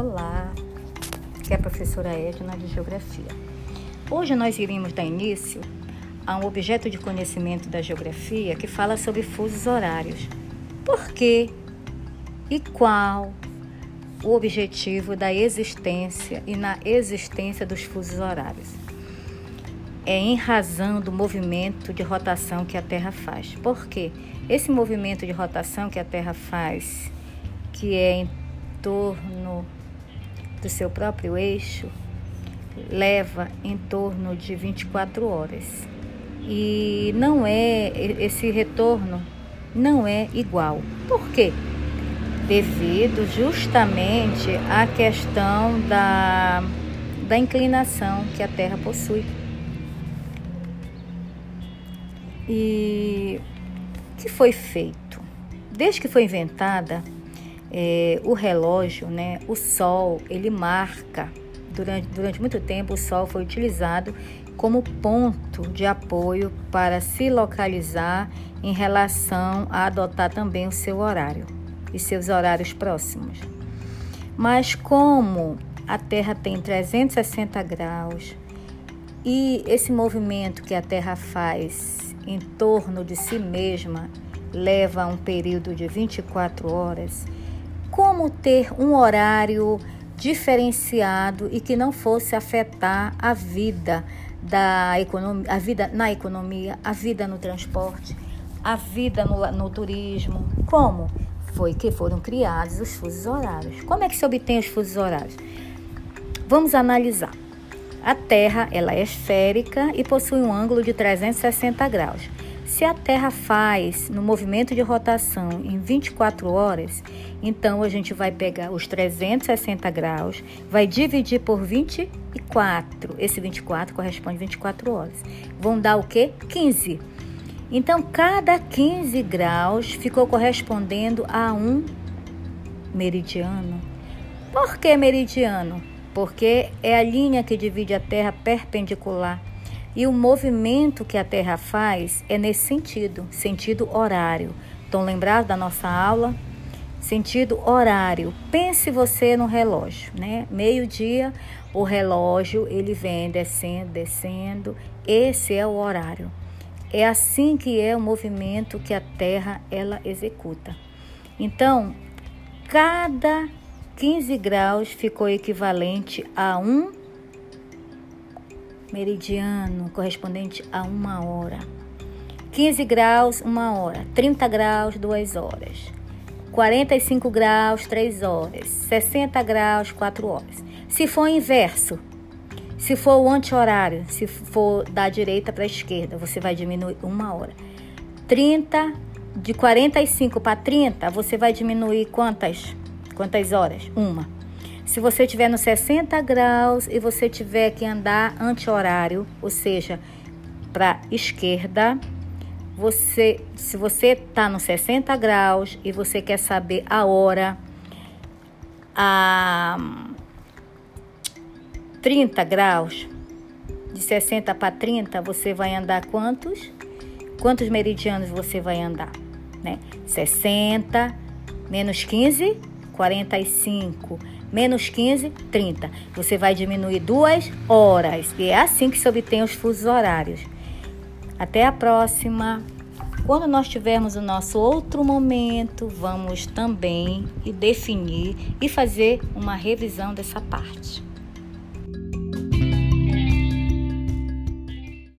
Olá, que é a professora Edna de Geografia. Hoje nós iremos dar início a um objeto de conhecimento da geografia que fala sobre fusos horários. Por quê e qual o objetivo da existência e na existência dos fusos horários? É em razão do movimento de rotação que a Terra faz. Por quê? Esse movimento de rotação que a Terra faz, que é em torno do seu próprio eixo, leva em torno de 24 horas. E não é esse retorno não é igual. Por quê? Devido justamente à questão da, da inclinação que a Terra possui. E o que foi feito? Desde que foi inventada é, o relógio, né, o Sol, ele marca. Durante, durante muito tempo, o Sol foi utilizado como ponto de apoio para se localizar em relação a adotar também o seu horário e seus horários próximos. Mas como a Terra tem 360 graus e esse movimento que a Terra faz em torno de si mesma leva um período de 24 horas, como ter um horário diferenciado e que não fosse afetar a vida da economia, a vida na economia, a vida no transporte, a vida no, no turismo. Como? Foi que foram criados os fusos horários. Como é que se obtém os fusos horários? Vamos analisar. A Terra ela é esférica e possui um ângulo de 360 graus. Se a Terra faz no movimento de rotação em 24 horas, então a gente vai pegar os 360 graus, vai dividir por 24. Esse 24 corresponde a 24 horas. Vão dar o quê? 15. Então, cada 15 graus ficou correspondendo a um meridiano. Por que meridiano? Porque é a linha que divide a Terra perpendicular e o movimento que a Terra faz é nesse sentido, sentido horário. Estão lembrados da nossa aula? Sentido horário. Pense você no relógio, né? Meio-dia, o relógio ele vem descendo, descendo. Esse é o horário. É assim que é o movimento que a Terra ela executa. Então, cada 15 graus ficou equivalente a um meridiano correspondente a uma hora. 15 graus, uma hora. 30 graus, duas horas. 45 graus, três horas. 60 graus, quatro horas. Se for inverso, se for o anti-horário, se for da direita para a esquerda, você vai diminuir uma hora. 30, de 45 para 30, você vai diminuir quantas? Quantas horas? Uma. Se você estiver no 60 graus e você tiver que andar anti-horário, ou seja, para esquerda, você, se você está no 60 graus e você quer saber a hora, a 30 graus, de 60 para 30, você vai andar quantos? Quantos meridianos você vai andar? Né? 60 menos 15, 45 menos 15, 30. Você vai diminuir duas horas. E é assim que se obtém os fusos horários. Até a próxima. Quando nós tivermos o nosso outro momento, vamos também definir e fazer uma revisão dessa parte.